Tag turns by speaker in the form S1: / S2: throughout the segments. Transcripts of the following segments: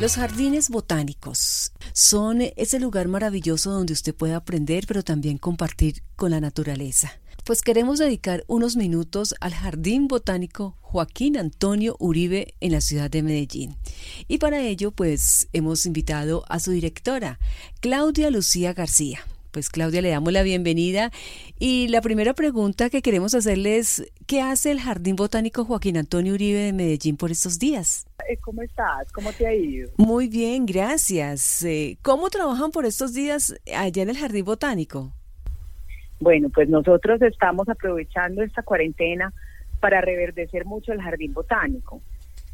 S1: Los jardines botánicos son ese lugar maravilloso donde usted puede aprender, pero también compartir con la naturaleza. Pues queremos dedicar unos minutos al Jardín Botánico Joaquín Antonio Uribe en la ciudad de Medellín. Y para ello, pues hemos invitado a su directora, Claudia Lucía García. Pues Claudia, le damos la bienvenida y la primera pregunta que queremos hacerle es, ¿qué hace el Jardín Botánico Joaquín Antonio Uribe de Medellín por estos días?
S2: Eh, ¿Cómo estás? ¿Cómo te ha ido?
S1: Muy bien, gracias. Eh, ¿Cómo trabajan por estos días allá en el Jardín Botánico?
S2: Bueno, pues nosotros estamos aprovechando esta cuarentena para reverdecer mucho el Jardín Botánico.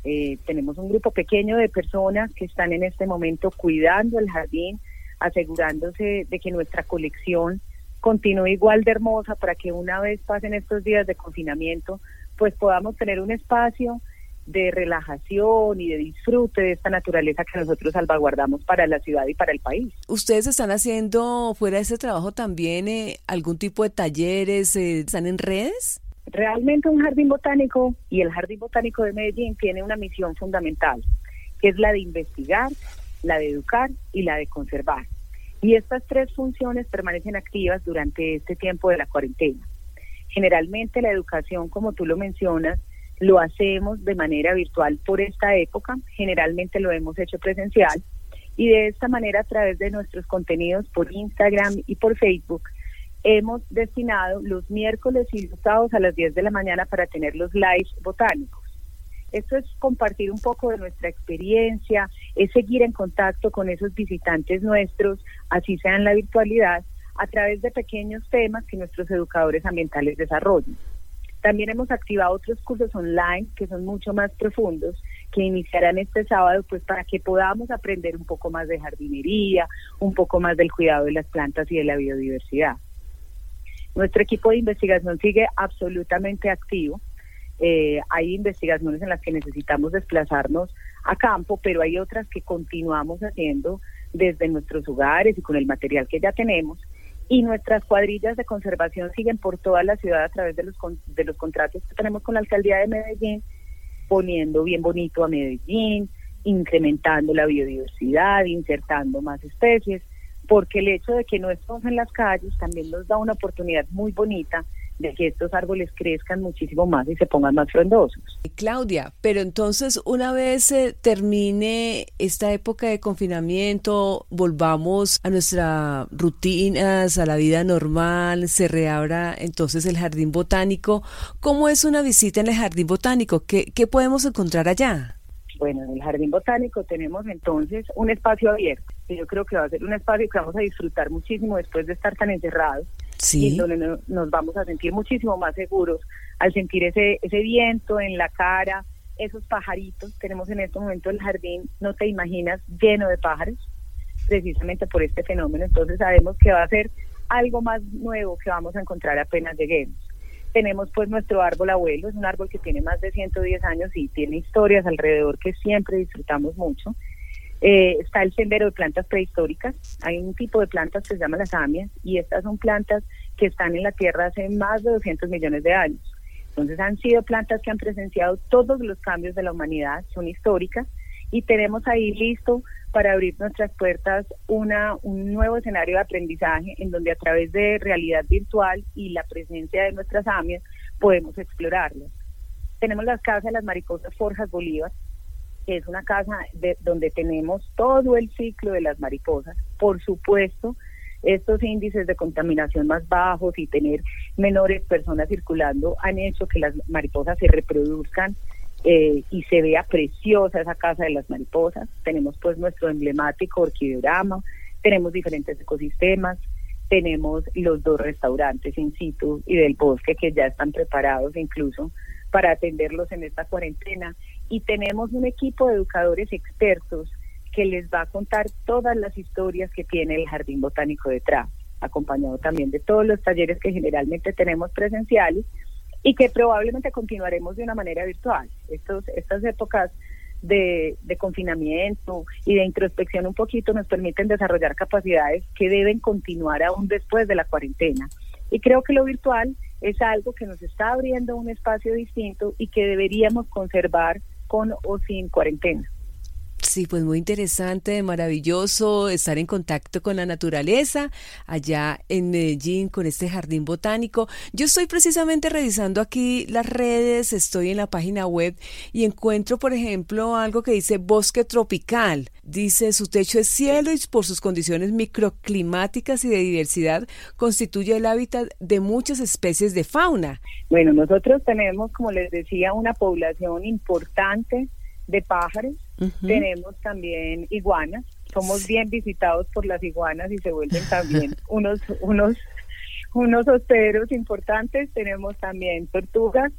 S2: Eh, tenemos un grupo pequeño de personas que están en este momento cuidando el jardín, asegurándose de que nuestra colección continúe igual de hermosa para que una vez pasen estos días de confinamiento, pues podamos tener un espacio de relajación y de disfrute de esta naturaleza que nosotros salvaguardamos para la ciudad y para el país.
S1: ¿Ustedes están haciendo fuera de ese trabajo también eh, algún tipo de talleres? Eh, ¿Están en redes?
S2: Realmente un jardín botánico y el Jardín Botánico de Medellín tiene una misión fundamental, que es la de investigar, la de educar y la de conservar. Y estas tres funciones permanecen activas durante este tiempo de la cuarentena. Generalmente la educación, como tú lo mencionas, lo hacemos de manera virtual por esta época, generalmente lo hemos hecho presencial y de esta manera a través de nuestros contenidos por Instagram y por Facebook hemos destinado los miércoles y los sábados a las 10 de la mañana para tener los lives botánicos. Esto es compartir un poco de nuestra experiencia, es seguir en contacto con esos visitantes nuestros, así sea en la virtualidad, a través de pequeños temas que nuestros educadores ambientales desarrollan. También hemos activado otros cursos online que son mucho más profundos, que iniciarán este sábado, pues para que podamos aprender un poco más de jardinería, un poco más del cuidado de las plantas y de la biodiversidad. Nuestro equipo de investigación sigue absolutamente activo. Eh, hay investigaciones en las que necesitamos desplazarnos a campo, pero hay otras que continuamos haciendo desde nuestros hogares y con el material que ya tenemos. Y nuestras cuadrillas de conservación siguen por toda la ciudad a través de los, de los contratos que tenemos con la alcaldía de Medellín, poniendo bien bonito a Medellín, incrementando la biodiversidad, insertando más especies, porque el hecho de que no estemos en las calles también nos da una oportunidad muy bonita de que estos árboles crezcan muchísimo más y se pongan más frondosos.
S1: Claudia, pero entonces una vez termine esta época de confinamiento, volvamos a nuestras rutinas, a la vida normal, se reabra entonces el jardín botánico. ¿Cómo es una visita en el jardín botánico? ¿Qué, qué podemos encontrar allá?
S2: Bueno, en el Jardín Botánico tenemos entonces un espacio abierto, yo creo que va a ser un espacio que vamos a disfrutar muchísimo después de estar tan encerrados y donde nos vamos a sentir muchísimo más seguros al sentir ese, ese viento en la cara, esos pajaritos. Tenemos en este momento el jardín, no te imaginas, lleno de pájaros, precisamente por este fenómeno. Entonces sabemos que va a ser algo más nuevo que vamos a encontrar apenas lleguemos. Tenemos pues nuestro árbol abuelo, es un árbol que tiene más de 110 años y tiene historias alrededor que siempre disfrutamos mucho. Eh, está el sendero de plantas prehistóricas. Hay un tipo de plantas que se llama las amias y estas son plantas que están en la Tierra hace más de 200 millones de años. Entonces han sido plantas que han presenciado todos los cambios de la humanidad, son históricas y tenemos ahí listo para abrir nuestras puertas una, un nuevo escenario de aprendizaje en donde a través de realidad virtual y la presencia de nuestras amias podemos explorarlas. Tenemos las casas de las mariposas Forjas Bolívar, que es una casa de, donde tenemos todo el ciclo de las mariposas. Por supuesto, estos índices de contaminación más bajos y tener menores personas circulando han hecho que las mariposas se reproduzcan eh, y se vea preciosa esa casa de las mariposas. Tenemos pues nuestro emblemático orquideorama, tenemos diferentes ecosistemas, tenemos los dos restaurantes in situ y del bosque que ya están preparados incluso para atenderlos en esta cuarentena y tenemos un equipo de educadores expertos que les va a contar todas las historias que tiene el Jardín Botánico detrás, acompañado también de todos los talleres que generalmente tenemos presenciales y que probablemente continuaremos de una manera virtual. Estos, estas épocas de, de, confinamiento y de introspección un poquito nos permiten desarrollar capacidades que deben continuar aún después de la cuarentena. Y creo que lo virtual es algo que nos está abriendo un espacio distinto y que deberíamos conservar con o sin cuarentena.
S1: Sí, pues muy interesante, maravilloso estar en contacto con la naturaleza allá en Medellín con este jardín botánico. Yo estoy precisamente revisando aquí las redes, estoy en la página web y encuentro, por ejemplo, algo que dice bosque tropical. Dice su techo es cielo y por sus condiciones microclimáticas y de diversidad constituye el hábitat de muchas especies de fauna.
S2: Bueno, nosotros tenemos, como les decía, una población importante de pájaros, tenemos también iguanas, somos bien visitados por las iguanas y se vuelven también unos, unos, unos hosteros importantes, tenemos también tortugas.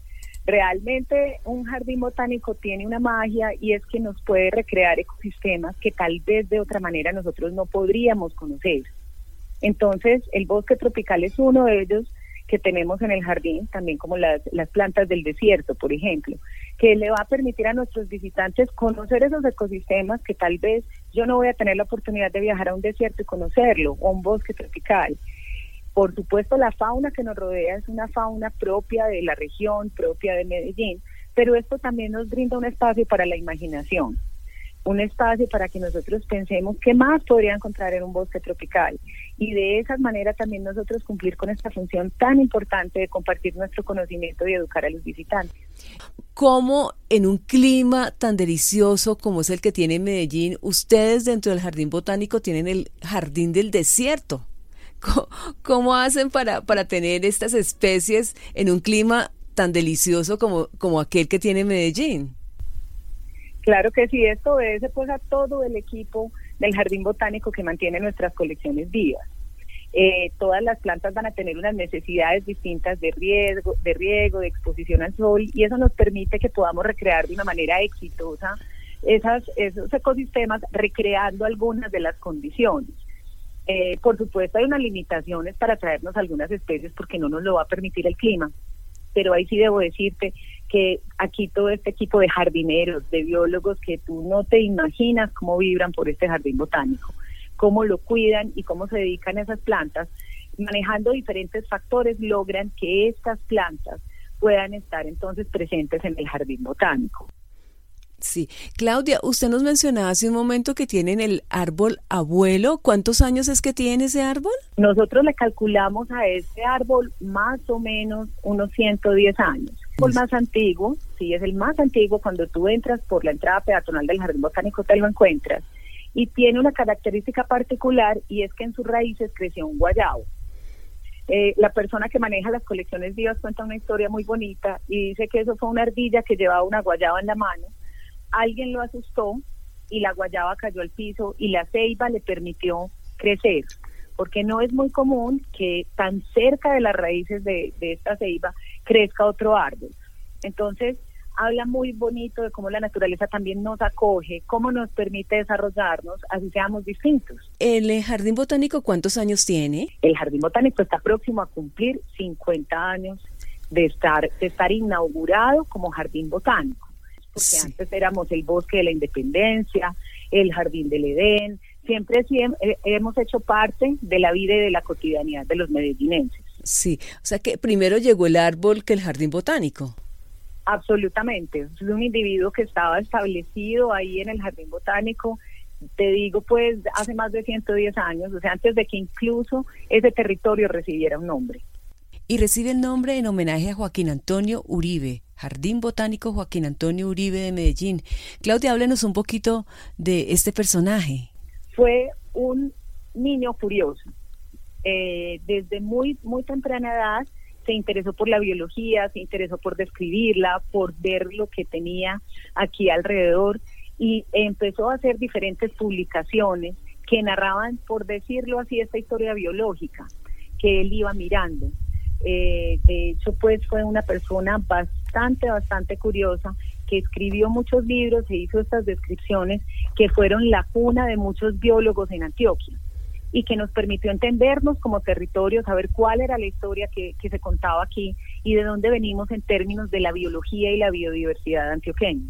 S2: Realmente un jardín botánico tiene una magia y es que nos puede recrear ecosistemas que tal vez de otra manera nosotros no podríamos conocer. Entonces, el bosque tropical es uno de ellos que tenemos en el jardín, también como las, las plantas del desierto, por ejemplo, que le va a permitir a nuestros visitantes conocer esos ecosistemas que tal vez yo no voy a tener la oportunidad de viajar a un desierto y conocerlo, o un bosque tropical. Por supuesto, la fauna que nos rodea es una fauna propia de la región, propia de Medellín, pero esto también nos brinda un espacio para la imaginación un espacio para que nosotros pensemos qué más podría encontrar en un bosque tropical y de esa manera también nosotros cumplir con esta función tan importante de compartir nuestro conocimiento y educar a los visitantes.
S1: ¿Cómo en un clima tan delicioso como es el que tiene Medellín, ustedes dentro del jardín botánico tienen el jardín del desierto? ¿Cómo, hacen para, para tener estas especies en un clima tan delicioso como, como aquel que tiene Medellín?
S2: Claro que sí, esto obedece pues a todo el equipo del Jardín Botánico que mantiene nuestras colecciones vivas. Eh, todas las plantas van a tener unas necesidades distintas de riesgo, de riego, de exposición al sol y eso nos permite que podamos recrear de una manera exitosa esas, esos ecosistemas recreando algunas de las condiciones. Eh, por supuesto hay unas limitaciones para traernos algunas especies porque no nos lo va a permitir el clima, pero ahí sí debo decirte que aquí todo este equipo de jardineros, de biólogos que tú no te imaginas cómo vibran por este jardín botánico, cómo lo cuidan y cómo se dedican a esas plantas, manejando diferentes factores logran que estas plantas puedan estar entonces presentes en el jardín botánico.
S1: Sí. Claudia, usted nos mencionaba hace un momento que tienen el árbol abuelo. ¿Cuántos años es que tiene ese árbol?
S2: Nosotros le calculamos a ese árbol más o menos unos 110 años. Árbol más antiguo, sí, es el más antiguo. Cuando tú entras por la entrada peatonal del Jardín Botánico te lo encuentras. Y tiene una característica particular y es que en sus raíces creció un guayabo. Eh, la persona que maneja las colecciones vivas cuenta una historia muy bonita y dice que eso fue una ardilla que llevaba una guayaba en la mano alguien lo asustó y la guayaba cayó al piso y la ceiba le permitió crecer, porque no es muy común que tan cerca de las raíces de, esta ceiba crezca otro árbol. Entonces, habla muy bonito de cómo la naturaleza también nos acoge, cómo nos permite desarrollarnos, así seamos distintos.
S1: ¿El jardín botánico cuántos años tiene?
S2: El jardín botánico está próximo a cumplir 50 años de estar, de estar inaugurado como jardín botánico porque antes éramos el bosque de la independencia, el jardín del Edén, siempre, siempre hemos hecho parte de la vida y de la cotidianidad de los medellinenses.
S1: Sí, o sea que primero llegó el árbol que el jardín botánico.
S2: Absolutamente, es un individuo que estaba establecido ahí en el jardín botánico, te digo pues hace más de 110 años, o sea, antes de que incluso ese territorio recibiera un nombre.
S1: Y recibe el nombre en homenaje a Joaquín Antonio Uribe, Jardín Botánico Joaquín Antonio Uribe de Medellín. Claudia, háblenos un poquito de este personaje.
S2: Fue un niño curioso. Eh, desde muy, muy temprana edad se interesó por la biología, se interesó por describirla, por ver lo que tenía aquí alrededor y empezó a hacer diferentes publicaciones que narraban, por decirlo así, esta historia biológica que él iba mirando. Eh, de hecho, pues fue una persona bastante, bastante curiosa que escribió muchos libros e hizo estas descripciones que fueron la cuna de muchos biólogos en Antioquia y que nos permitió entendernos como territorio, saber cuál era la historia que, se contaba aquí y de dónde venimos en términos de la biología y la biodiversidad antioqueña.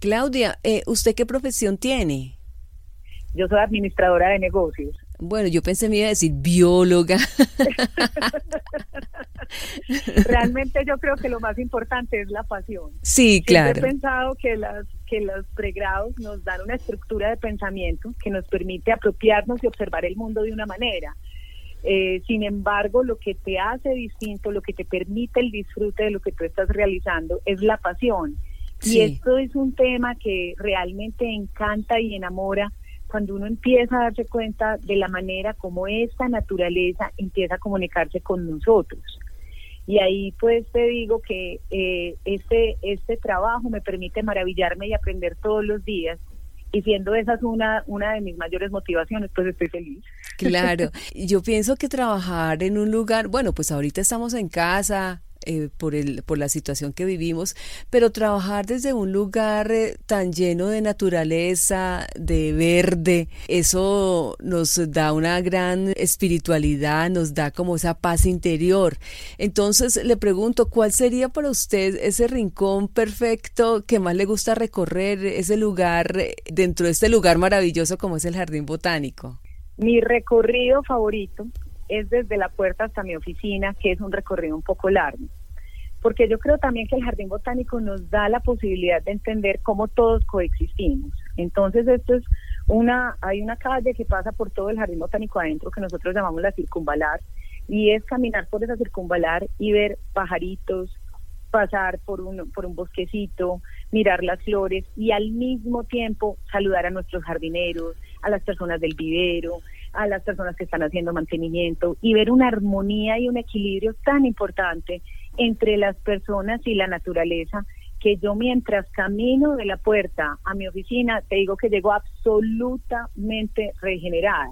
S1: Claudia, eh, ¿usted qué profesión tiene?
S2: Yo soy administradora de negocios.
S1: Bueno, yo pensé me iba a decir bióloga.
S2: Realmente yo creo que lo más importante es la pasión.
S1: Sí, claro.
S2: he pensado que las que los pregrados nos dan una estructura de pensamiento que nos permite apropiarnos y observar el mundo de una manera. Eh, sin embargo, lo que te hace distinto, lo que te permite el disfrute de lo que tú estás realizando es la pasión. Y esto es un tema que realmente encanta y enamora cuando uno empieza a darse cuenta de la manera como esta naturaleza empieza a comunicarse con nosotros. Y ahí pues te digo que eh, este, este trabajo me permite maravillarme y aprender todos los días. Y siendo esa es una, una de mis mayores motivaciones, pues estoy feliz.
S1: Claro, yo pienso que trabajar en un lugar, bueno, pues ahorita estamos en casa, eh, por, el, por la situación que vivimos, pero trabajar desde un lugar eh, tan lleno de naturaleza, de verde, eso nos da una gran espiritualidad, nos da como esa paz interior. Entonces le pregunto, ¿cuál sería para usted ese rincón perfecto que más le gusta recorrer, ese lugar, eh, dentro de este lugar maravilloso como es el Jardín Botánico?
S2: Mi recorrido favorito es desde la puerta hasta mi oficina, que es un recorrido un poco largo. Porque yo creo también que el jardín botánico nos da la posibilidad de entender cómo todos coexistimos. Entonces, esto es una, hay una calle que pasa por todo el jardín botánico adentro que nosotros llamamos la circunvalar, y es caminar por esa circunvalar y ver pajaritos, pasar por un, por un bosquecito, mirar las flores y al mismo tiempo saludar a nuestros jardineros, a las personas del vivero, a las personas que están haciendo mantenimiento y ver una armonía y un equilibrio tan importante entre las personas y la naturaleza que yo mientras camino de la puerta a mi oficina te digo que llego absolutamente regenerada.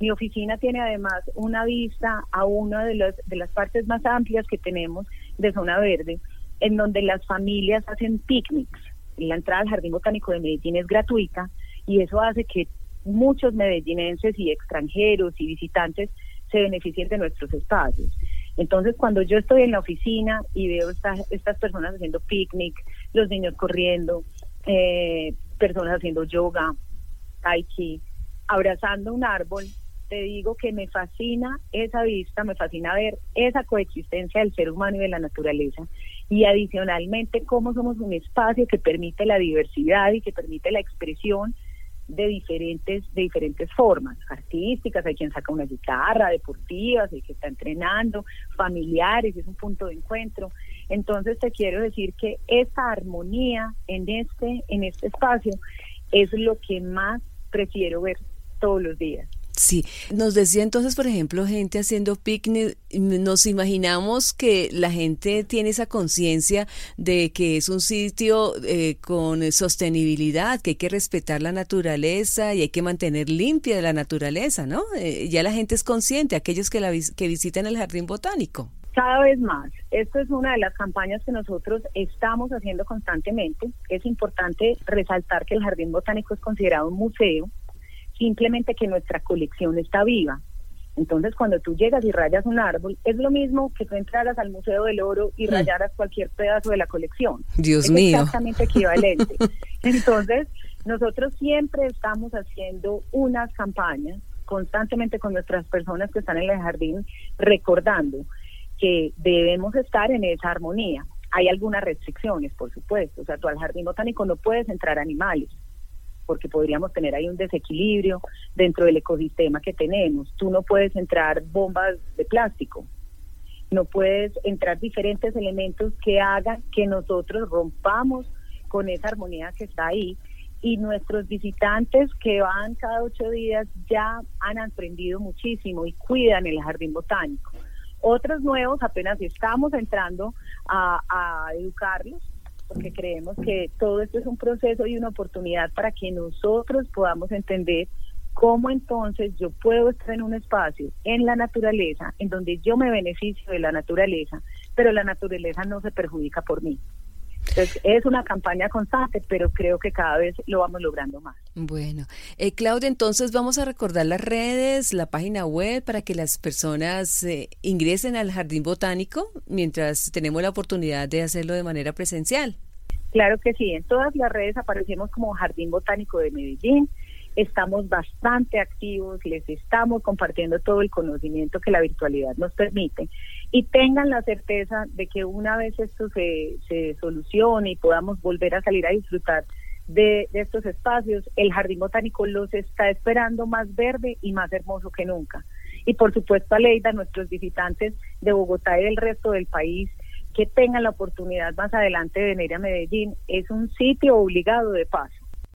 S2: Mi oficina tiene además una vista a una de, los, de las partes más amplias que tenemos de zona verde, en donde las familias hacen picnics. La entrada al Jardín Botánico de Medellín es gratuita y eso hace que muchos medellinenses y extranjeros y visitantes se beneficien de nuestros espacios. Entonces, cuando yo estoy en la oficina y veo estas, estas personas haciendo picnic, los niños corriendo, eh, personas haciendo yoga, tai chi, abrazando un árbol, te digo que me fascina esa vista, me fascina ver esa coexistencia del ser humano y de la naturaleza. Y adicionalmente, cómo somos un espacio que permite la diversidad y que permite la expresión de diferentes, de diferentes formas, artísticas, hay quien saca una guitarra, deportivas, hay quien está entrenando, familiares, es un punto de encuentro. Entonces te quiero decir que esa armonía en este, en este espacio es lo que más prefiero ver todos los días.
S1: Sí, nos decía entonces, por ejemplo, gente haciendo picnic, nos imaginamos que la gente tiene esa conciencia de que es un sitio eh, con sostenibilidad, que hay que respetar la naturaleza y hay que mantener limpia la naturaleza, ¿no? Eh, ya la gente es consciente, aquellos que, la, que visitan el jardín botánico.
S2: Cada vez más. Esto es una de las campañas que nosotros estamos haciendo constantemente. Es importante resaltar que el jardín botánico es considerado un museo simplemente que nuestra colección está viva. Entonces, cuando tú llegas y rayas un árbol, es lo mismo que tú entraras al Museo del Oro y mm. rayaras cualquier pedazo de la colección.
S1: Dios
S2: es
S1: mío.
S2: Exactamente equivalente. Entonces, nosotros siempre estamos haciendo unas campañas constantemente con nuestras personas que están en el jardín, recordando que debemos estar en esa armonía. Hay algunas restricciones, por supuesto. O sea, tú al jardín botánico no puedes entrar animales porque podríamos tener ahí un desequilibrio dentro del ecosistema que tenemos. Tú no puedes entrar bombas de plástico, no puedes entrar diferentes elementos que hagan que nosotros rompamos con esa armonía que está ahí. Y nuestros visitantes que van cada ocho días ya han aprendido muchísimo y cuidan el jardín botánico. Otros nuevos apenas estamos entrando a, a educarlos porque creemos que todo esto es un proceso y una oportunidad para que nosotros podamos entender cómo entonces yo puedo estar en un espacio, en la naturaleza, en donde yo me beneficio de la naturaleza, pero la naturaleza no se perjudica por mí. Entonces, es una campaña constante, pero creo que cada vez lo vamos logrando más.
S1: Bueno, eh, Claudia, entonces vamos a recordar las redes, la página web para que las personas eh, ingresen al Jardín Botánico mientras tenemos la oportunidad de hacerlo de manera presencial.
S2: Claro que sí, en todas las redes aparecemos como Jardín Botánico de Medellín. Estamos bastante activos, les estamos compartiendo todo el conocimiento que la virtualidad nos permite y tengan la certeza de que una vez esto se, se solucione y podamos volver a salir a disfrutar de, estos espacios, el Jardín Botánico los está esperando más verde y más hermoso que nunca. Y por supuesto, Aleida, nuestros visitantes de Bogotá y del resto del país que tengan la oportunidad más adelante de venir a Medellín, es un sitio obligado de paso.